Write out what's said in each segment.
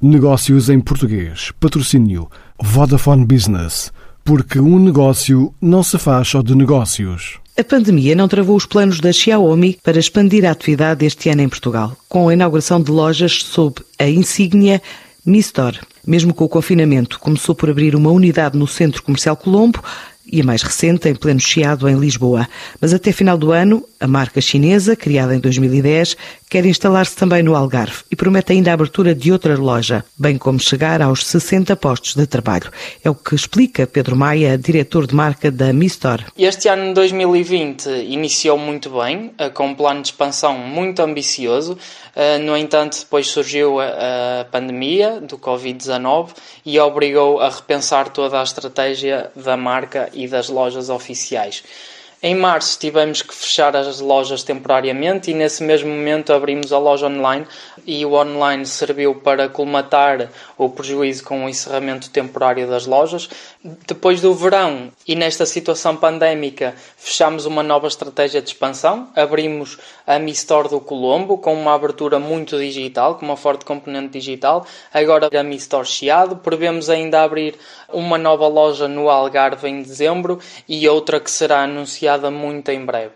Negócios em português. Patrocínio Vodafone Business. Porque um negócio não se faz só de negócios. A pandemia não travou os planos da Xiaomi para expandir a atividade este ano em Portugal, com a inauguração de lojas sob a insígnia Mi Store. Mesmo com o confinamento, começou por abrir uma unidade no Centro Comercial Colombo e a mais recente em pleno Chiado, em Lisboa. Mas até final do ano, a marca chinesa, criada em 2010, quer instalar-se também no Algarve e promete ainda a abertura de outra loja, bem como chegar aos 60 postos de trabalho. É o que explica Pedro Maia, diretor de marca da Mistor. Este ano 2020 iniciou muito bem, eh, com um plano de expansão muito ambicioso. Eh, no entanto, depois surgiu a pandemia do Covid-19 e obrigou a repensar toda a estratégia da marca e das lojas oficiais. Em março tivemos que fechar as lojas temporariamente e nesse mesmo momento abrimos a loja online e o online serviu para colmatar o prejuízo com o encerramento temporário das lojas. Depois do verão e nesta situação pandémica fechamos uma nova estratégia de expansão, abrimos a Mi Store do Colombo com uma abertura muito digital, com uma forte componente digital. Agora a Mi Store Chiado, prevemos ainda abrir uma nova loja no Algarve em dezembro e outra que será anunciada anunciada muito em breve.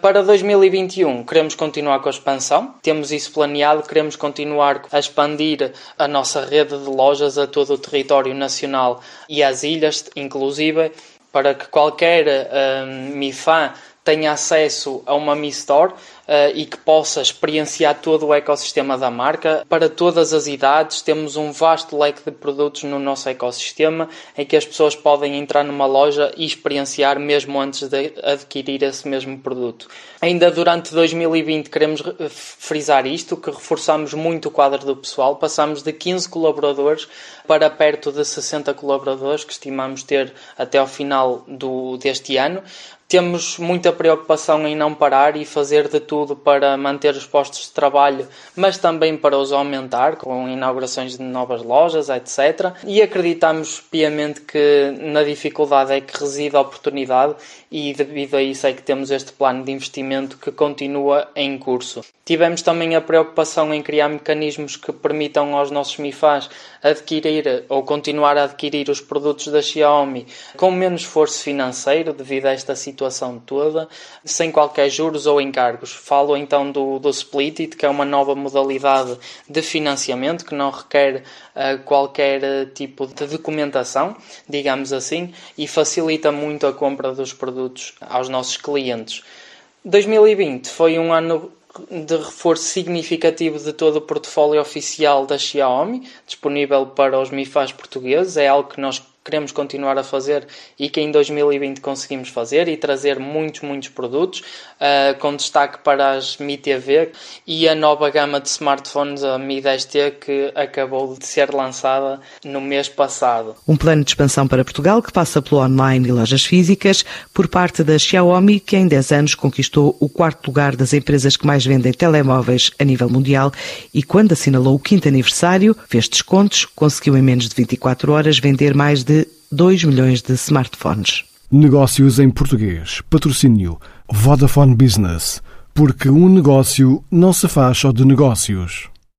Para 2021 queremos continuar com a expansão, temos isso planeado, queremos continuar a expandir a nossa rede de lojas a todo o território nacional e às ilhas, inclusive, para que qualquer um, MIFAN tenha acesso a uma Mi Store uh, e que possa experienciar todo o ecossistema da marca. Para todas as idades, temos um vasto leque de produtos no nosso ecossistema em que as pessoas podem entrar numa loja e experienciar mesmo antes de adquirir esse mesmo produto. Ainda durante 2020 queremos frisar isto, que reforçamos muito o quadro do pessoal, passamos de 15 colaboradores para perto de 60 colaboradores que estimamos ter até ao final do, deste ano. Temos muita preocupação em não parar e fazer de tudo para manter os postos de trabalho, mas também para os aumentar, com inaugurações de novas lojas, etc. E acreditamos piamente que na dificuldade é que reside a oportunidade e devido a isso é que temos este plano de investimento que continua em curso. Tivemos também a preocupação em criar mecanismos que permitam aos nossos MIFAs adquirir ou continuar a adquirir os produtos da Xiaomi com menos esforço financeiro devido a esta situação toda, sem qualquer juros ou encargos. Falo então do, do Split It, que é uma nova modalidade de financiamento que não requer uh, qualquer uh, tipo de documentação, digamos assim, e facilita muito a compra dos produtos aos nossos clientes. 2020 foi um ano de reforço significativo de todo o portfólio oficial da Xiaomi, disponível para os MIFAs portugueses. É algo que nós queremos continuar a fazer e que em 2020 conseguimos fazer e trazer muitos, muitos produtos, uh, com destaque para as Mi TV e a nova gama de smartphones, a Mi 10T, que acabou de ser lançada no mês passado. Um plano de expansão para Portugal que passa pelo online e lojas físicas por parte da Xiaomi, que em 10 anos conquistou o quarto lugar das empresas que mais vendem telemóveis a nível mundial e quando assinalou o quinto aniversário, fez descontos, conseguiu em menos de 24 horas vender mais de 2 milhões de smartphones. Negócios em português. Patrocínio Vodafone Business. Porque um negócio não se faz só de negócios.